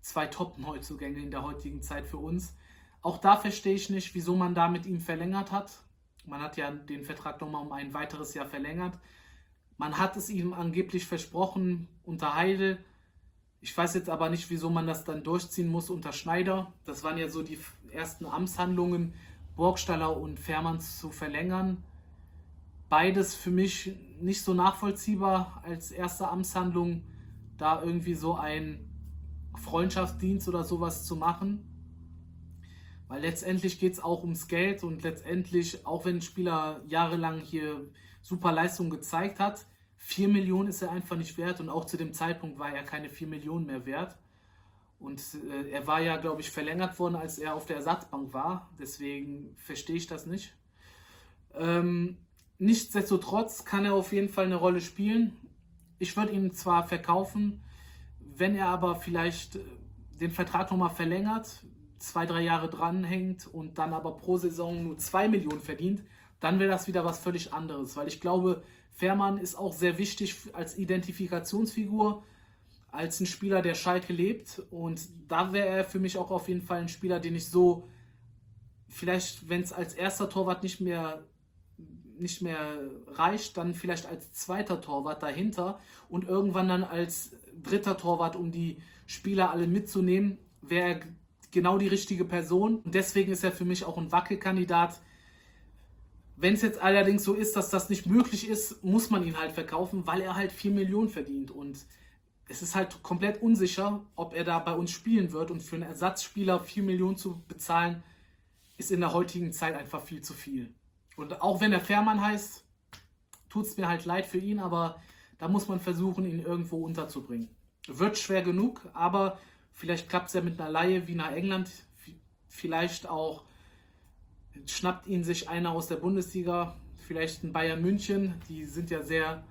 zwei Top-Neuzugänge in der heutigen Zeit für uns. Auch da verstehe ich nicht, wieso man da mit ihm verlängert hat. Man hat ja den Vertrag nochmal um ein weiteres Jahr verlängert. Man hat es ihm angeblich versprochen unter Heidel. Ich weiß jetzt aber nicht, wieso man das dann durchziehen muss unter Schneider. Das waren ja so die ersten Amtshandlungen, Burgstaller und Fährmanns zu verlängern. Beides für mich nicht so nachvollziehbar als erste Amtshandlung, da irgendwie so ein Freundschaftsdienst oder sowas zu machen. Weil letztendlich geht es auch ums Geld und letztendlich, auch wenn ein Spieler jahrelang hier super Leistung gezeigt hat. 4 Millionen ist er einfach nicht wert und auch zu dem Zeitpunkt war er keine 4 Millionen mehr wert. Und äh, er war ja, glaube ich, verlängert worden, als er auf der Ersatzbank war. Deswegen verstehe ich das nicht. Ähm, nichtsdestotrotz kann er auf jeden Fall eine Rolle spielen. Ich würde ihn zwar verkaufen, wenn er aber vielleicht äh, den Vertrag nochmal verlängert, zwei, drei Jahre dranhängt und dann aber pro Saison nur 2 Millionen verdient, dann wäre das wieder was völlig anderes, weil ich glaube, Fährmann ist auch sehr wichtig als Identifikationsfigur, als ein Spieler, der Schalke lebt und da wäre er für mich auch auf jeden Fall ein Spieler, den ich so vielleicht, wenn es als erster Torwart nicht mehr nicht mehr reicht, dann vielleicht als zweiter Torwart dahinter und irgendwann dann als dritter Torwart, um die Spieler alle mitzunehmen, wäre er genau die richtige Person. Und deswegen ist er für mich auch ein Wackelkandidat, wenn es jetzt allerdings so ist, dass das nicht möglich ist, muss man ihn halt verkaufen, weil er halt 4 Millionen verdient. Und es ist halt komplett unsicher, ob er da bei uns spielen wird. Und für einen Ersatzspieler 4 Millionen zu bezahlen, ist in der heutigen Zeit einfach viel zu viel. Und auch wenn er Fährmann heißt, tut es mir halt leid für ihn, aber da muss man versuchen, ihn irgendwo unterzubringen. Wird schwer genug, aber vielleicht klappt es ja mit einer Laie wie nach England. Vielleicht auch schnappt ihn sich einer aus der Bundesliga, vielleicht ein Bayern München, die sind ja sehr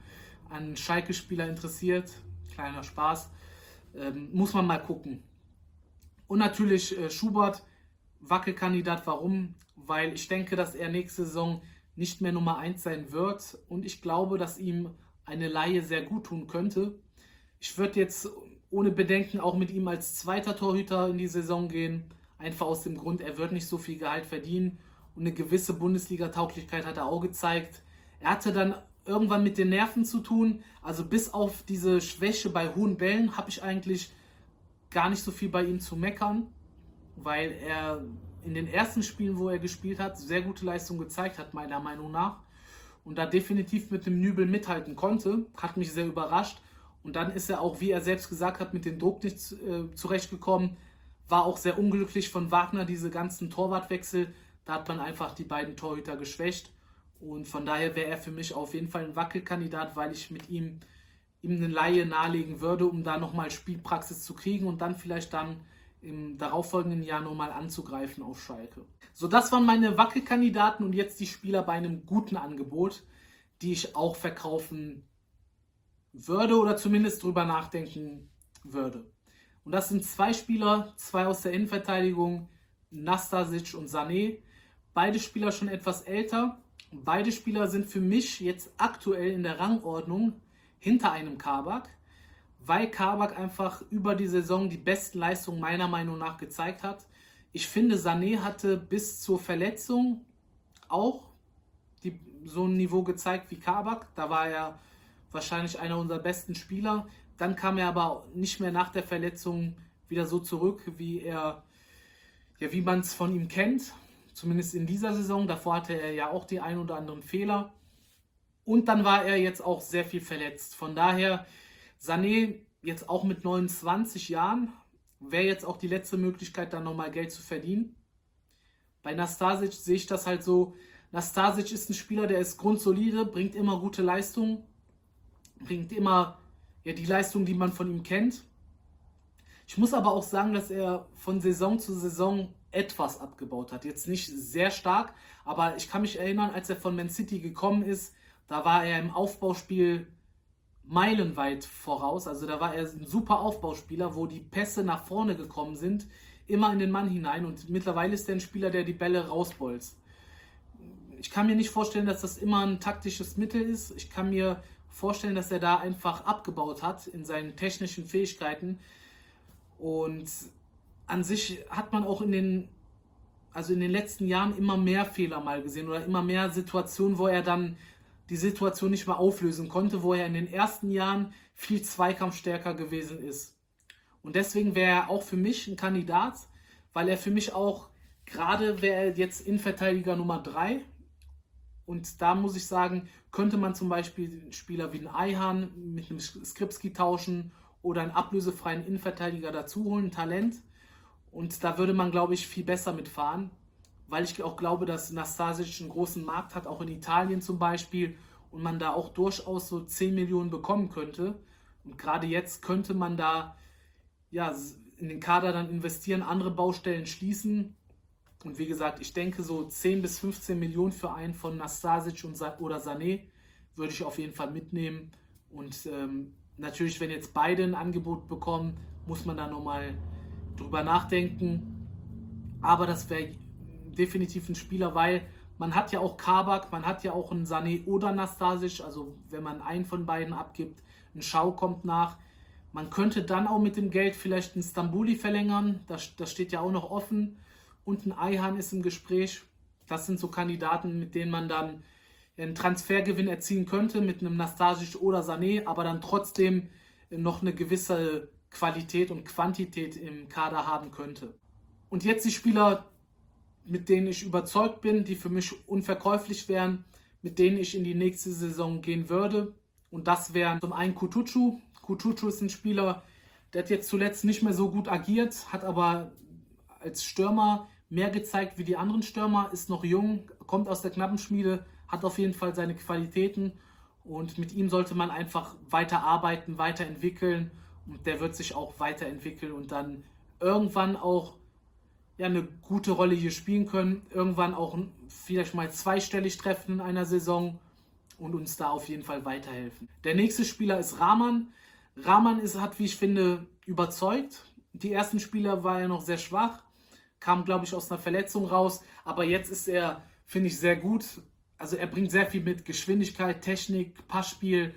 an Schalke-Spieler interessiert. Kleiner Spaß. Ähm, muss man mal gucken. Und natürlich äh, Schubert, Wackelkandidat. Warum? Weil ich denke, dass er nächste Saison nicht mehr Nummer 1 sein wird. Und ich glaube, dass ihm eine Laie sehr gut tun könnte. Ich würde jetzt ohne Bedenken auch mit ihm als zweiter Torhüter in die Saison gehen. Einfach aus dem Grund, er wird nicht so viel Gehalt verdienen und eine gewisse Bundesliga-Tauglichkeit hat er auch gezeigt. Er hatte dann irgendwann mit den Nerven zu tun. Also bis auf diese Schwäche bei hohen Bällen habe ich eigentlich gar nicht so viel bei ihm zu meckern, weil er in den ersten Spielen, wo er gespielt hat, sehr gute Leistung gezeigt hat, meiner Meinung nach. Und da definitiv mit dem Nübel mithalten konnte, hat mich sehr überrascht. Und dann ist er auch, wie er selbst gesagt hat, mit dem Druck nicht äh, zurechtgekommen. War auch sehr unglücklich von Wagner, diese ganzen Torwartwechsel. Da hat man einfach die beiden Torhüter geschwächt. Und von daher wäre er für mich auf jeden Fall ein Wackelkandidat, weil ich mit ihm, ihm eine Laie nahelegen würde, um da nochmal Spielpraxis zu kriegen und dann vielleicht dann im darauffolgenden Jahr nochmal anzugreifen auf Schalke. So, das waren meine Wackelkandidaten und jetzt die Spieler bei einem guten Angebot, die ich auch verkaufen würde oder zumindest drüber nachdenken würde. Und das sind zwei Spieler, zwei aus der Innenverteidigung, Nastasic und Sané. Beide Spieler schon etwas älter. Beide Spieler sind für mich jetzt aktuell in der Rangordnung hinter einem Kabak, weil Kabak einfach über die Saison die besten Leistungen meiner Meinung nach gezeigt hat. Ich finde, Sané hatte bis zur Verletzung auch die, so ein Niveau gezeigt wie Kabak. Da war er wahrscheinlich einer unserer besten Spieler. Dann kam er aber nicht mehr nach der Verletzung wieder so zurück, wie ja, wie man es von ihm kennt. Zumindest in dieser Saison. Davor hatte er ja auch die ein oder anderen Fehler. Und dann war er jetzt auch sehr viel verletzt. Von daher, Sané jetzt auch mit 29 Jahren, wäre jetzt auch die letzte Möglichkeit, dann nochmal Geld zu verdienen. Bei Nastasic sehe ich das halt so. Nastasic ist ein Spieler, der ist grundsolide, bringt immer gute Leistungen, bringt immer ja, die Leistung, die man von ihm kennt. Ich muss aber auch sagen, dass er von Saison zu Saison etwas abgebaut hat. Jetzt nicht sehr stark, aber ich kann mich erinnern, als er von Man City gekommen ist, da war er im Aufbauspiel meilenweit voraus. Also da war er ein super Aufbauspieler, wo die Pässe nach vorne gekommen sind, immer in den Mann hinein. Und mittlerweile ist er ein Spieler, der die Bälle rausbolzt. Ich kann mir nicht vorstellen, dass das immer ein taktisches Mittel ist. Ich kann mir vorstellen, dass er da einfach abgebaut hat in seinen technischen Fähigkeiten. Und an sich hat man auch in den, also in den letzten Jahren immer mehr Fehler mal gesehen oder immer mehr Situationen, wo er dann die Situation nicht mehr auflösen konnte, wo er in den ersten Jahren viel zweikampfstärker gewesen ist. Und deswegen wäre er auch für mich ein Kandidat, weil er für mich auch, gerade wäre jetzt Innenverteidiger Nummer 3, und da muss ich sagen, könnte man zum Beispiel Spieler wie einen Eihan mit einem Skripski tauschen oder einen ablösefreien Innenverteidiger dazu holen, ein Talent. Und da würde man, glaube ich, viel besser mitfahren, weil ich auch glaube, dass Nastasic einen großen Markt hat, auch in Italien zum Beispiel, und man da auch durchaus so 10 Millionen bekommen könnte. Und gerade jetzt könnte man da ja, in den Kader dann investieren, andere Baustellen schließen und wie gesagt, ich denke, so 10 bis 15 Millionen für einen von Nastasic und oder Sané würde ich auf jeden Fall mitnehmen. Und ähm, natürlich, wenn jetzt beide ein Angebot bekommen, muss man da nochmal drüber nachdenken. Aber das wäre definitiv ein Spieler, weil man hat ja auch Kabak, man hat ja auch einen Sané oder Nastasic. Also wenn man einen von beiden abgibt, ein Schau kommt nach. Man könnte dann auch mit dem Geld vielleicht einen Stambuli verlängern. Das, das steht ja auch noch offen und ein Eihan ist im Gespräch. Das sind so Kandidaten, mit denen man dann einen Transfergewinn erzielen könnte, mit einem Nastasic oder Sané, aber dann trotzdem noch eine gewisse Qualität und Quantität im Kader haben könnte. Und jetzt die Spieler, mit denen ich überzeugt bin, die für mich unverkäuflich wären, mit denen ich in die nächste Saison gehen würde. Und das wären zum einen Kutucu. Kutucu ist ein Spieler, der hat jetzt zuletzt nicht mehr so gut agiert, hat aber als Stürmer mehr gezeigt wie die anderen Stürmer, ist noch jung, kommt aus der Knappenschmiede, hat auf jeden Fall seine Qualitäten und mit ihm sollte man einfach weiter arbeiten, weiterentwickeln und der wird sich auch weiterentwickeln und dann irgendwann auch ja, eine gute Rolle hier spielen können, irgendwann auch vielleicht mal zweistellig treffen in einer Saison und uns da auf jeden Fall weiterhelfen. Der nächste Spieler ist Rahman. Rahman ist, hat, wie ich finde, überzeugt. Die ersten Spieler war er noch sehr schwach kam, glaube ich, aus einer Verletzung raus. Aber jetzt ist er, finde ich, sehr gut. Also er bringt sehr viel mit Geschwindigkeit, Technik, Passspiel.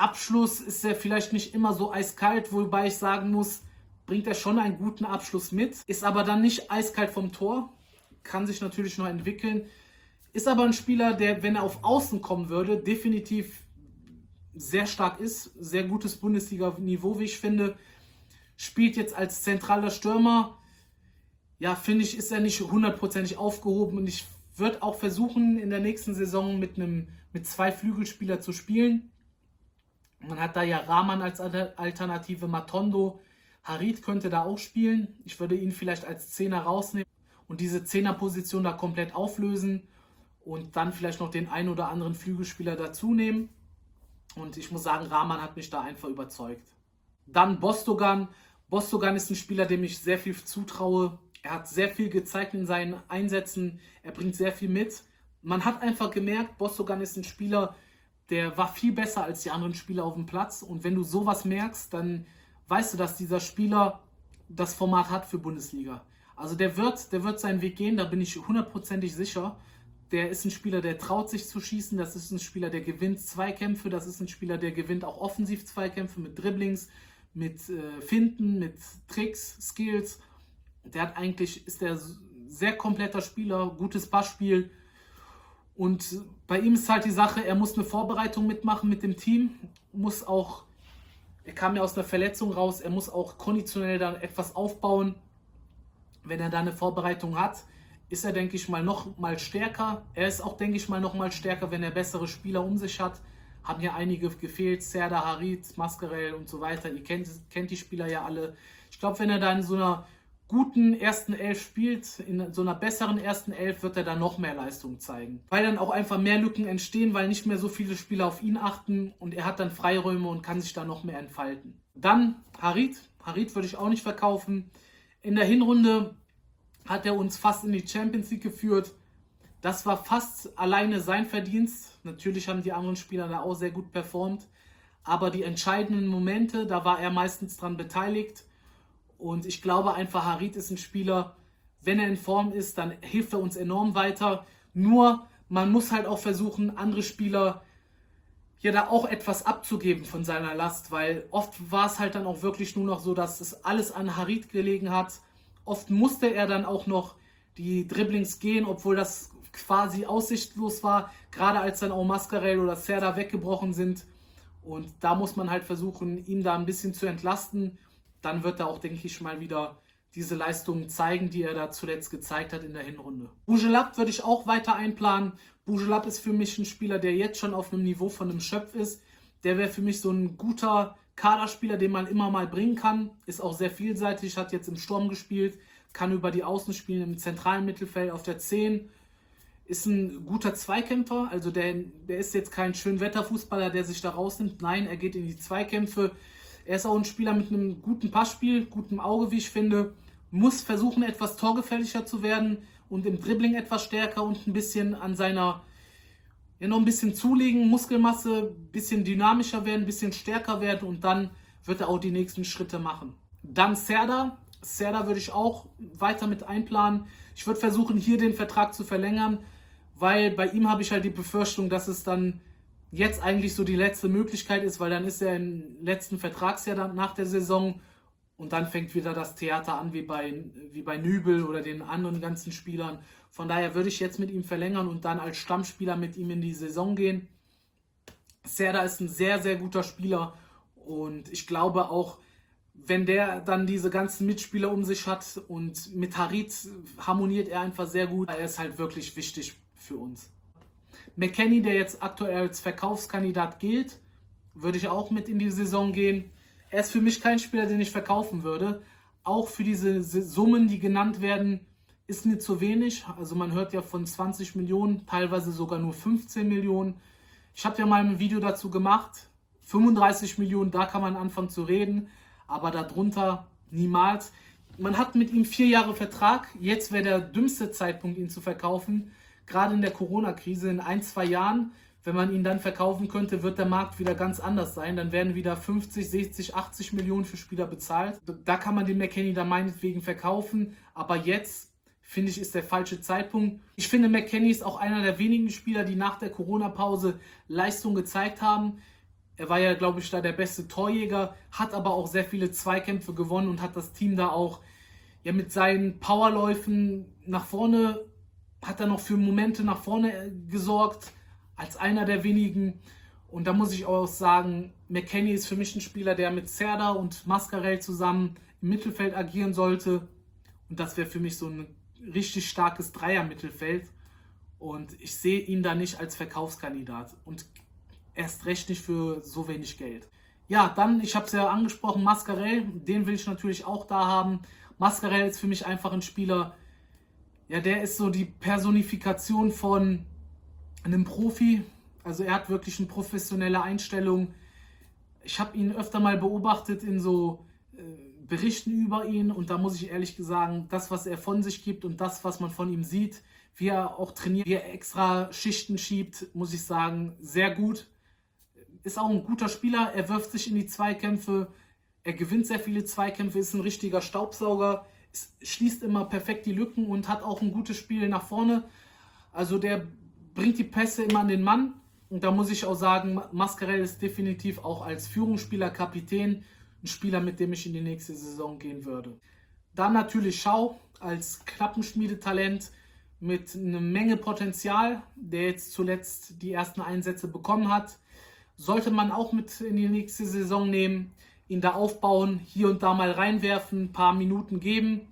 Abschluss ist er vielleicht nicht immer so eiskalt, wobei ich sagen muss, bringt er schon einen guten Abschluss mit, ist aber dann nicht eiskalt vom Tor, kann sich natürlich noch entwickeln, ist aber ein Spieler, der, wenn er auf Außen kommen würde, definitiv sehr stark ist, sehr gutes Bundesliga-Niveau, wie ich finde, spielt jetzt als zentraler Stürmer, ja, finde ich, ist er nicht hundertprozentig aufgehoben und ich würde auch versuchen, in der nächsten Saison mit einem mit zwei Flügelspieler zu spielen. Man hat da ja Rahman als Alternative, Matondo, Harit könnte da auch spielen. Ich würde ihn vielleicht als Zehner rausnehmen und diese Zehnerposition da komplett auflösen und dann vielleicht noch den einen oder anderen Flügelspieler dazu nehmen. Und ich muss sagen, Rahman hat mich da einfach überzeugt. Dann Bostogan. Bostogan ist ein Spieler, dem ich sehr viel zutraue. Er hat sehr viel gezeigt in seinen Einsätzen. Er bringt sehr viel mit. Man hat einfach gemerkt, Bossogan ist ein Spieler, der war viel besser als die anderen Spieler auf dem Platz. Und wenn du sowas merkst, dann weißt du, dass dieser Spieler das Format hat für Bundesliga. Also der wird, der wird seinen Weg gehen, da bin ich hundertprozentig sicher. Der ist ein Spieler, der traut sich zu schießen. Das ist ein Spieler, der gewinnt Zweikämpfe. Das ist ein Spieler, der gewinnt auch offensiv Zweikämpfe mit Dribblings, mit äh, Finden, mit Tricks, Skills. Der hat eigentlich, ist der sehr kompletter Spieler, gutes Passspiel. Und bei ihm ist halt die Sache, er muss eine Vorbereitung mitmachen mit dem Team, muss auch, er kam ja aus einer Verletzung raus, er muss auch konditionell dann etwas aufbauen. Wenn er da eine Vorbereitung hat, ist er, denke ich mal, noch mal stärker. Er ist auch, denke ich mal, noch mal stärker, wenn er bessere Spieler um sich hat. Haben ja einige gefehlt, Serda, Harit, Mascarell und so weiter. Ihr kennt, kennt die Spieler ja alle. Ich glaube, wenn er da in so einer guten ersten Elf spielt, in so einer besseren ersten Elf wird er dann noch mehr Leistung zeigen. Weil dann auch einfach mehr Lücken entstehen, weil nicht mehr so viele Spieler auf ihn achten und er hat dann Freiräume und kann sich da noch mehr entfalten. Dann Harit. Harit würde ich auch nicht verkaufen. In der Hinrunde hat er uns fast in die Champions League geführt. Das war fast alleine sein Verdienst. Natürlich haben die anderen Spieler da auch sehr gut performt. Aber die entscheidenden Momente, da war er meistens dran beteiligt. Und ich glaube einfach, Harit ist ein Spieler, wenn er in Form ist, dann hilft er uns enorm weiter. Nur man muss halt auch versuchen, andere Spieler ja da auch etwas abzugeben von seiner Last, weil oft war es halt dann auch wirklich nur noch so, dass es alles an Harit gelegen hat. Oft musste er dann auch noch die Dribblings gehen, obwohl das quasi aussichtslos war, gerade als dann auch Mascarell oder Serda weggebrochen sind. Und da muss man halt versuchen, ihn da ein bisschen zu entlasten dann wird er auch, denke ich mal, wieder diese Leistungen zeigen, die er da zuletzt gezeigt hat in der Hinrunde. Bujelab würde ich auch weiter einplanen. Bujelab ist für mich ein Spieler, der jetzt schon auf einem Niveau von einem Schöpf ist. Der wäre für mich so ein guter Kaderspieler, den man immer mal bringen kann. Ist auch sehr vielseitig, hat jetzt im Sturm gespielt, kann über die Außen spielen, im zentralen Mittelfeld auf der 10. Ist ein guter Zweikämpfer, also der, der ist jetzt kein Schönwetterfußballer, der sich da rausnimmt. Nein, er geht in die Zweikämpfe, er ist auch ein Spieler mit einem guten Passspiel, gutem Auge, wie ich finde. Muss versuchen, etwas torgefährlicher zu werden und im Dribbling etwas stärker und ein bisschen an seiner, ja, noch ein bisschen zulegen, Muskelmasse, ein bisschen dynamischer werden, ein bisschen stärker werden und dann wird er auch die nächsten Schritte machen. Dann Serda. Serda würde ich auch weiter mit einplanen. Ich würde versuchen, hier den Vertrag zu verlängern, weil bei ihm habe ich halt die Befürchtung, dass es dann jetzt eigentlich so die letzte Möglichkeit ist, weil dann ist er im letzten Vertragsjahr dann nach der Saison und dann fängt wieder das Theater an, wie bei, wie bei Nübel oder den anderen ganzen Spielern. Von daher würde ich jetzt mit ihm verlängern und dann als Stammspieler mit ihm in die Saison gehen. Serda ist ein sehr, sehr guter Spieler und ich glaube auch, wenn der dann diese ganzen Mitspieler um sich hat und mit Harit harmoniert er einfach sehr gut, er ist halt wirklich wichtig für uns. McKenny, der jetzt aktuell als Verkaufskandidat gilt, würde ich auch mit in die Saison gehen. Er ist für mich kein Spieler, den ich verkaufen würde. Auch für diese Summen, die genannt werden, ist mir zu wenig. Also man hört ja von 20 Millionen, teilweise sogar nur 15 Millionen. Ich habe ja mal ein Video dazu gemacht. 35 Millionen, da kann man anfangen zu reden, aber darunter niemals. Man hat mit ihm vier Jahre Vertrag. Jetzt wäre der dümmste Zeitpunkt, ihn zu verkaufen gerade in der Corona-Krise in ein, zwei Jahren, wenn man ihn dann verkaufen könnte, wird der Markt wieder ganz anders sein. Dann werden wieder 50, 60, 80 Millionen für Spieler bezahlt. Da kann man den McKenny dann meinetwegen verkaufen. Aber jetzt, finde ich, ist der falsche Zeitpunkt. Ich finde, McKenny ist auch einer der wenigen Spieler, die nach der Corona-Pause Leistung gezeigt haben. Er war ja, glaube ich, da der beste Torjäger, hat aber auch sehr viele Zweikämpfe gewonnen und hat das Team da auch ja, mit seinen Powerläufen nach vorne hat er noch für Momente nach vorne äh, gesorgt, als einer der wenigen. Und da muss ich auch sagen, McKenny ist für mich ein Spieler, der mit Serda und Mascarell zusammen im Mittelfeld agieren sollte. Und das wäre für mich so ein richtig starkes Dreier-Mittelfeld. Und ich sehe ihn da nicht als Verkaufskandidat. Und erst recht nicht für so wenig Geld. Ja, dann, ich habe es ja angesprochen, Mascarell, den will ich natürlich auch da haben. Mascarell ist für mich einfach ein Spieler, ja, der ist so die Personifikation von einem Profi. Also er hat wirklich eine professionelle Einstellung. Ich habe ihn öfter mal beobachtet in so äh, Berichten über ihn und da muss ich ehrlich sagen, das, was er von sich gibt und das, was man von ihm sieht, wie er auch trainiert, wie er extra Schichten schiebt, muss ich sagen, sehr gut. ist auch ein guter Spieler. Er wirft sich in die Zweikämpfe. Er gewinnt sehr viele Zweikämpfe, ist ein richtiger Staubsauger, schließt immer perfekt die Lücken und hat auch ein gutes Spiel nach vorne. Also der bringt die Pässe immer an den Mann. Und da muss ich auch sagen, Mascarell ist definitiv auch als Führungsspieler, Kapitän, ein Spieler, mit dem ich in die nächste Saison gehen würde. Dann natürlich Schau als Klappenschmiedetalent mit einer Menge Potenzial, der jetzt zuletzt die ersten Einsätze bekommen hat. Sollte man auch mit in die nächste Saison nehmen, ihn da aufbauen, hier und da mal reinwerfen, ein paar Minuten geben,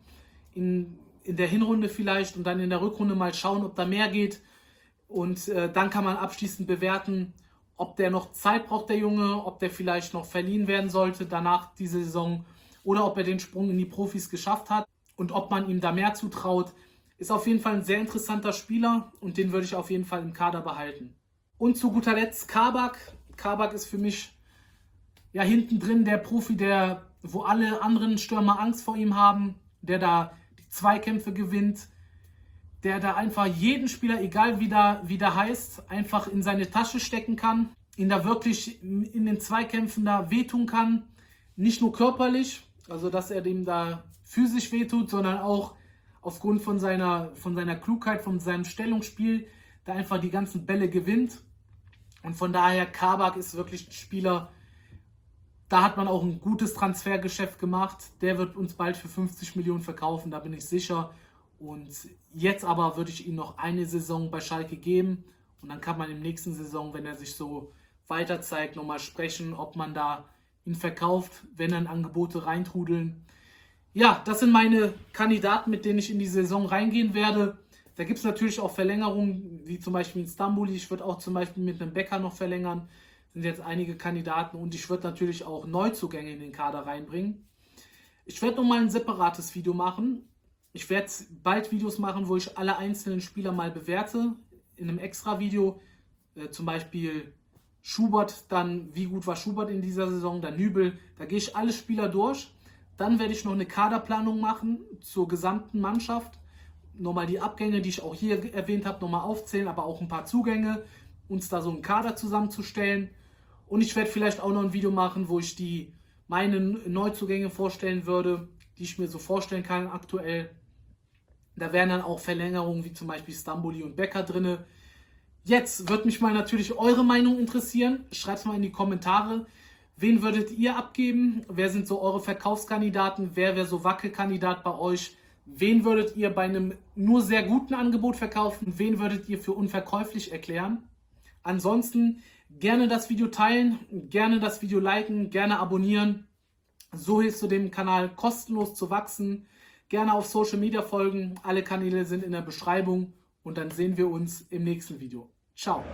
in, in der Hinrunde vielleicht und dann in der Rückrunde mal schauen, ob da mehr geht. Und äh, dann kann man abschließend bewerten, ob der noch Zeit braucht, der Junge, ob der vielleicht noch verliehen werden sollte danach diese Saison oder ob er den Sprung in die Profis geschafft hat und ob man ihm da mehr zutraut. Ist auf jeden Fall ein sehr interessanter Spieler und den würde ich auf jeden Fall im Kader behalten. Und zu guter Letzt Kabak. Kabak ist für mich ja hinten drin der Profi, der, wo alle anderen Stürmer Angst vor ihm haben, der da die Zweikämpfe gewinnt, der da einfach jeden Spieler, egal wie der, wie der heißt, einfach in seine Tasche stecken kann, ihn da wirklich in den Zweikämpfen da wehtun kann. Nicht nur körperlich, also dass er dem da physisch wehtut, sondern auch aufgrund von seiner, von seiner Klugheit, von seinem Stellungsspiel, da einfach die ganzen Bälle gewinnt. Und von daher, Kabak ist wirklich ein Spieler, da hat man auch ein gutes Transfergeschäft gemacht. Der wird uns bald für 50 Millionen verkaufen, da bin ich sicher. Und jetzt aber würde ich ihm noch eine Saison bei Schalke geben. Und dann kann man im nächsten Saison, wenn er sich so weiter zeigt, nochmal sprechen, ob man da ihn verkauft, wenn dann Angebote reintrudeln. Ja, das sind meine Kandidaten, mit denen ich in die Saison reingehen werde. Da gibt es natürlich auch Verlängerungen, wie zum Beispiel in Stambuli. Ich würde auch zum Beispiel mit einem Bäcker noch verlängern. Sind jetzt einige Kandidaten und ich würde natürlich auch Neuzugänge in den Kader reinbringen. Ich werde nochmal ein separates Video machen, ich werde bald Videos machen, wo ich alle einzelnen Spieler mal bewerte. In einem extra Video. Äh, zum Beispiel Schubert, dann wie gut war Schubert in dieser Saison, dann Nübel. Da gehe ich alle Spieler durch. Dann werde ich noch eine Kaderplanung machen zur gesamten Mannschaft. Nochmal die Abgänge, die ich auch hier erwähnt habe, nochmal aufzählen, aber auch ein paar Zugänge. Uns da so einen Kader zusammenzustellen. Und ich werde vielleicht auch noch ein Video machen, wo ich die meine Neuzugänge vorstellen würde, die ich mir so vorstellen kann aktuell. Da wären dann auch Verlängerungen wie zum Beispiel Stamboli und Becker drin. Jetzt wird mich mal natürlich eure Meinung interessieren. Schreibt es mal in die Kommentare. Wen würdet ihr abgeben? Wer sind so eure Verkaufskandidaten? Wer wäre so Wackelkandidat bei euch? Wen würdet ihr bei einem nur sehr guten Angebot verkaufen? Wen würdet ihr für unverkäuflich erklären? Ansonsten gerne das Video teilen, gerne das Video liken, gerne abonnieren. So hilfst du dem Kanal kostenlos zu wachsen. Gerne auf Social Media folgen. Alle Kanäle sind in der Beschreibung und dann sehen wir uns im nächsten Video. Ciao.